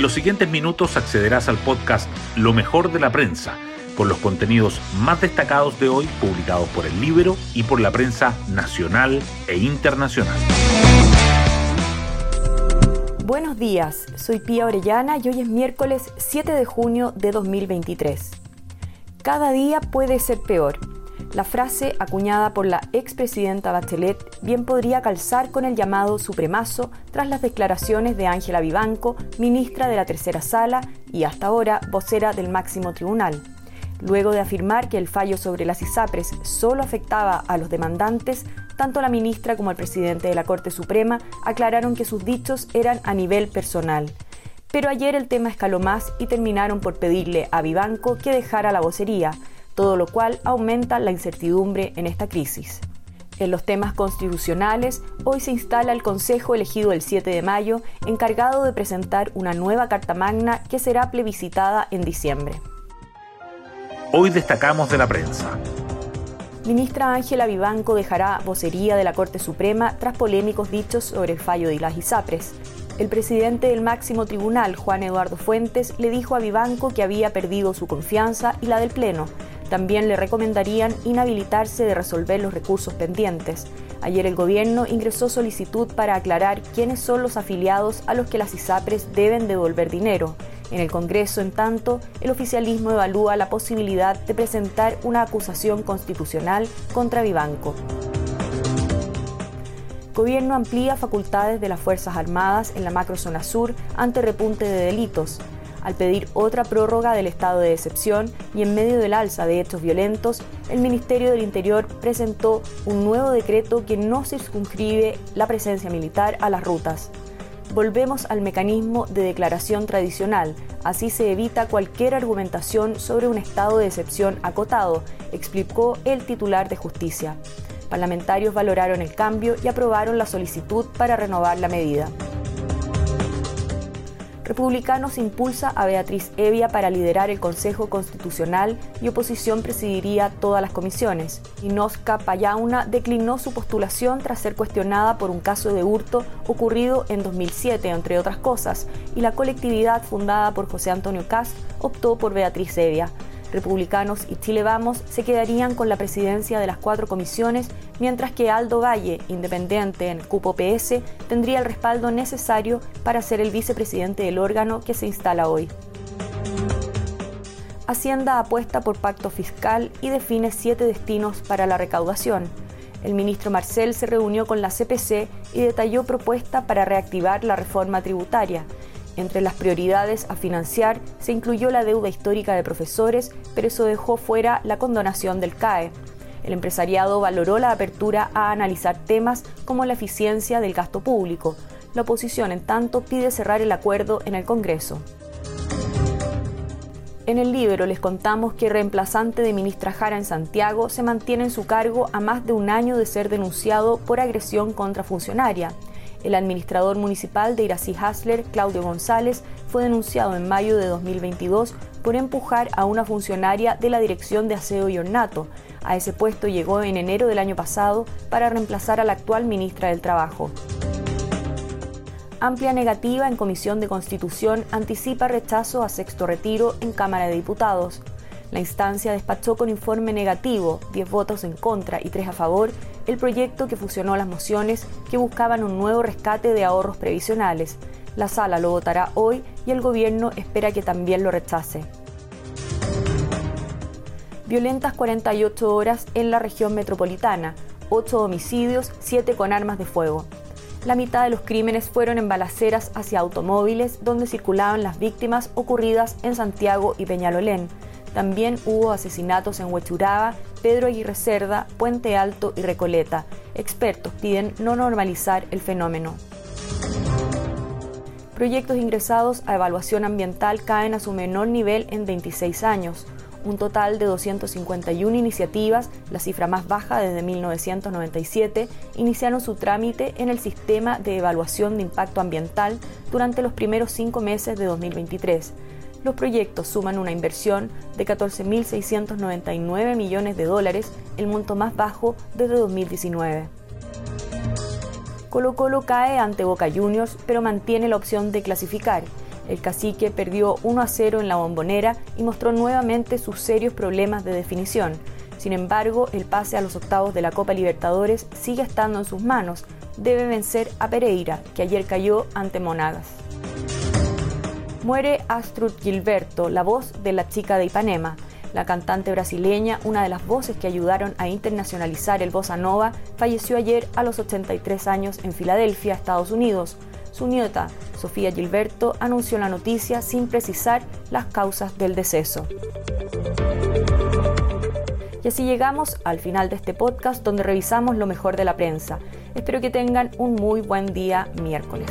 En los siguientes minutos accederás al podcast Lo mejor de la prensa, con los contenidos más destacados de hoy publicados por el libro y por la prensa nacional e internacional. Buenos días, soy Pía Orellana y hoy es miércoles 7 de junio de 2023. Cada día puede ser peor. La frase acuñada por la expresidenta Bachelet bien podría calzar con el llamado supremazo tras las declaraciones de Ángela Vivanco, ministra de la Tercera Sala y hasta ahora vocera del máximo tribunal. Luego de afirmar que el fallo sobre las ISAPRES solo afectaba a los demandantes, tanto la ministra como el presidente de la Corte Suprema aclararon que sus dichos eran a nivel personal. Pero ayer el tema escaló más y terminaron por pedirle a Vivanco que dejara la vocería, todo lo cual aumenta la incertidumbre en esta crisis. En los temas constitucionales, hoy se instala el Consejo elegido el 7 de mayo, encargado de presentar una nueva Carta Magna que será plebiscitada en diciembre. Hoy destacamos de la prensa. Ministra Ángela Vivanco dejará vocería de la Corte Suprema tras polémicos dichos sobre el fallo de las ISAPRES. El presidente del máximo tribunal, Juan Eduardo Fuentes, le dijo a Vivanco que había perdido su confianza y la del Pleno. También le recomendarían inhabilitarse de resolver los recursos pendientes. Ayer el gobierno ingresó solicitud para aclarar quiénes son los afiliados a los que las ISAPRES deben devolver dinero. En el Congreso, en tanto, el oficialismo evalúa la posibilidad de presentar una acusación constitucional contra Vivanco. Gobierno amplía facultades de las Fuerzas Armadas en la macrozona sur ante repunte de delitos. Al pedir otra prórroga del estado de excepción y en medio del alza de hechos violentos, el Ministerio del Interior presentó un nuevo decreto que no circunscribe la presencia militar a las rutas. Volvemos al mecanismo de declaración tradicional, así se evita cualquier argumentación sobre un estado de excepción acotado, explicó el titular de justicia. Parlamentarios valoraron el cambio y aprobaron la solicitud para renovar la medida. Republicanos impulsa a Beatriz Evia para liderar el Consejo Constitucional y oposición presidiría todas las comisiones. Inosca Payauna declinó su postulación tras ser cuestionada por un caso de hurto ocurrido en 2007, entre otras cosas, y la colectividad fundada por José Antonio Cast optó por Beatriz Evia. Republicanos y Chile Vamos se quedarían con la presidencia de las cuatro comisiones, mientras que Aldo Valle, independiente en el cupo PS, tendría el respaldo necesario para ser el vicepresidente del órgano que se instala hoy. Hacienda apuesta por pacto fiscal y define siete destinos para la recaudación. El ministro Marcel se reunió con la CPC y detalló propuesta para reactivar la reforma tributaria. Entre las prioridades a financiar se incluyó la deuda histórica de profesores, pero eso dejó fuera la condonación del CAE. El empresariado valoró la apertura a analizar temas como la eficiencia del gasto público. La oposición, en tanto, pide cerrar el acuerdo en el Congreso. En el libro les contamos que reemplazante de ministra Jara en Santiago se mantiene en su cargo a más de un año de ser denunciado por agresión contra funcionaria. El administrador municipal de Irací Hasler, Claudio González, fue denunciado en mayo de 2022 por empujar a una funcionaria de la Dirección de Aseo y Ornato. A ese puesto llegó en enero del año pasado para reemplazar a la actual ministra del Trabajo. Amplia negativa en Comisión de Constitución anticipa rechazo a sexto retiro en Cámara de Diputados. La instancia despachó con informe negativo, 10 votos en contra y 3 a favor, el proyecto que fusionó las mociones que buscaban un nuevo rescate de ahorros previsionales. La sala lo votará hoy y el gobierno espera que también lo rechace. Violentas 48 horas en la región metropolitana, 8 homicidios, 7 con armas de fuego. La mitad de los crímenes fueron en balaceras hacia automóviles donde circulaban las víctimas ocurridas en Santiago y Peñalolén. También hubo asesinatos en Huechuraba, Pedro Aguirre Cerda, Puente Alto y Recoleta. Expertos piden no normalizar el fenómeno. Proyectos ingresados a evaluación ambiental caen a su menor nivel en 26 años. Un total de 251 iniciativas, la cifra más baja desde 1997, iniciaron su trámite en el sistema de evaluación de impacto ambiental durante los primeros cinco meses de 2023 los proyectos suman una inversión de 14.699 millones de dólares, el monto más bajo desde 2019. Colo Colo cae ante Boca Juniors, pero mantiene la opción de clasificar. El cacique perdió 1 a 0 en la bombonera y mostró nuevamente sus serios problemas de definición. Sin embargo, el pase a los octavos de la Copa Libertadores sigue estando en sus manos. Debe vencer a Pereira, que ayer cayó ante Monagas. Muere Astrud Gilberto, la voz de la chica de Ipanema. La cantante brasileña, una de las voces que ayudaron a internacionalizar el bossa nova, falleció ayer a los 83 años en Filadelfia, Estados Unidos. Su nieta, Sofía Gilberto, anunció la noticia sin precisar las causas del deceso. Y así llegamos al final de este podcast donde revisamos lo mejor de la prensa. Espero que tengan un muy buen día miércoles.